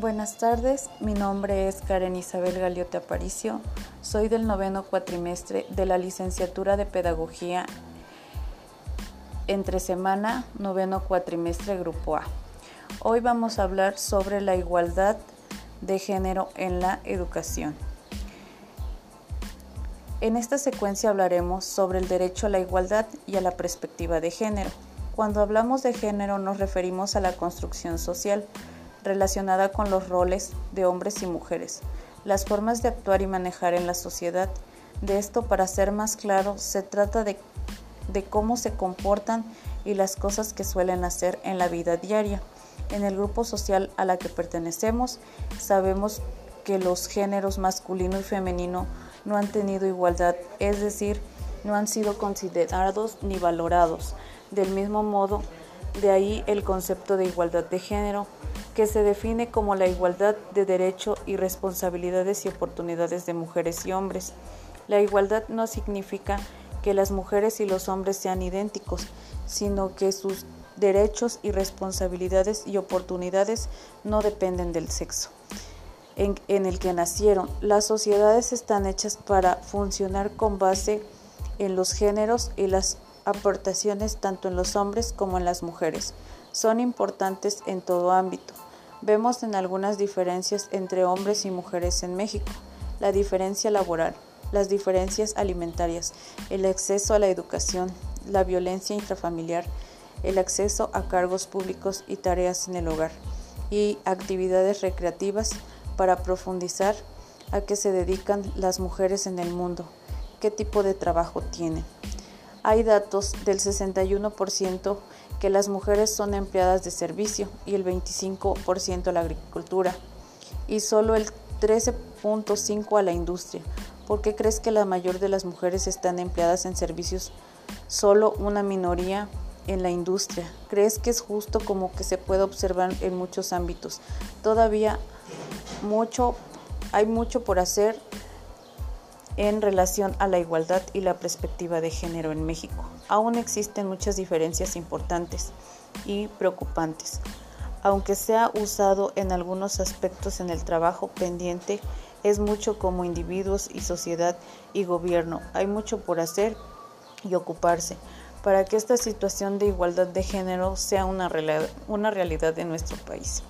Buenas tardes, mi nombre es Karen Isabel Galiote Aparicio, soy del noveno cuatrimestre de la licenciatura de Pedagogía entre semana, noveno cuatrimestre Grupo A. Hoy vamos a hablar sobre la igualdad de género en la educación. En esta secuencia hablaremos sobre el derecho a la igualdad y a la perspectiva de género. Cuando hablamos de género nos referimos a la construcción social relacionada con los roles de hombres y mujeres, las formas de actuar y manejar en la sociedad. De esto, para ser más claro, se trata de, de cómo se comportan y las cosas que suelen hacer en la vida diaria. En el grupo social a la que pertenecemos, sabemos que los géneros masculino y femenino no han tenido igualdad, es decir, no han sido considerados ni valorados. Del mismo modo, de ahí el concepto de igualdad de género, que se define como la igualdad de derecho y responsabilidades y oportunidades de mujeres y hombres. La igualdad no significa que las mujeres y los hombres sean idénticos, sino que sus derechos y responsabilidades y oportunidades no dependen del sexo en, en, el que nacieron. Las sociedades están hechas para funcionar con base en los géneros y las aportaciones tanto en los hombres como en las mujeres. Son importantes en todo ámbito. Vemos en algunas diferencias entre hombres y mujeres en México. La diferencia laboral, las diferencias alimentarias, el acceso a la educación, la violencia intrafamiliar, el acceso a cargos públicos y tareas en el hogar y actividades recreativas para profundizar a qué se dedican las mujeres en el mundo, qué tipo de trabajo tienen. Hay datos del 61% que las mujeres son empleadas de servicio y el 25% a la agricultura y solo el 13.5% a la industria. ¿Por qué crees que la mayor de las mujeres están empleadas en servicios? Solo una minoría en la industria. ¿Crees que es justo como que se puede observar en muchos ámbitos? Todavía mucho, hay mucho por hacer en relación a la igualdad y la perspectiva de género en México. Aún existen muchas diferencias importantes y preocupantes. Aunque se ha usado en algunos aspectos en el trabajo pendiente, es mucho como individuos y sociedad y gobierno. Hay mucho por hacer y ocuparse para que esta situación de igualdad de género sea una, una realidad en nuestro país.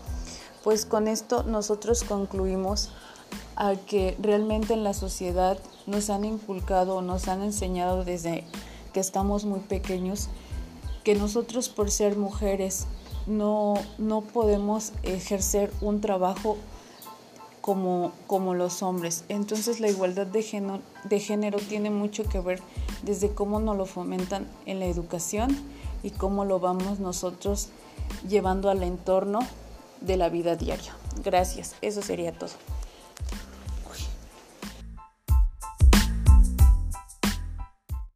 Pues con esto nosotros concluimos a que realmente en la sociedad nos han inculcado o nos han enseñado desde que estamos muy pequeños que nosotros por ser mujeres no, no podemos ejercer un trabajo como, como los hombres. Entonces la igualdad de género, de género tiene mucho que ver desde cómo nos lo fomentan en la educación y cómo lo vamos nosotros llevando al entorno de la vida diaria. Gracias, eso sería todo.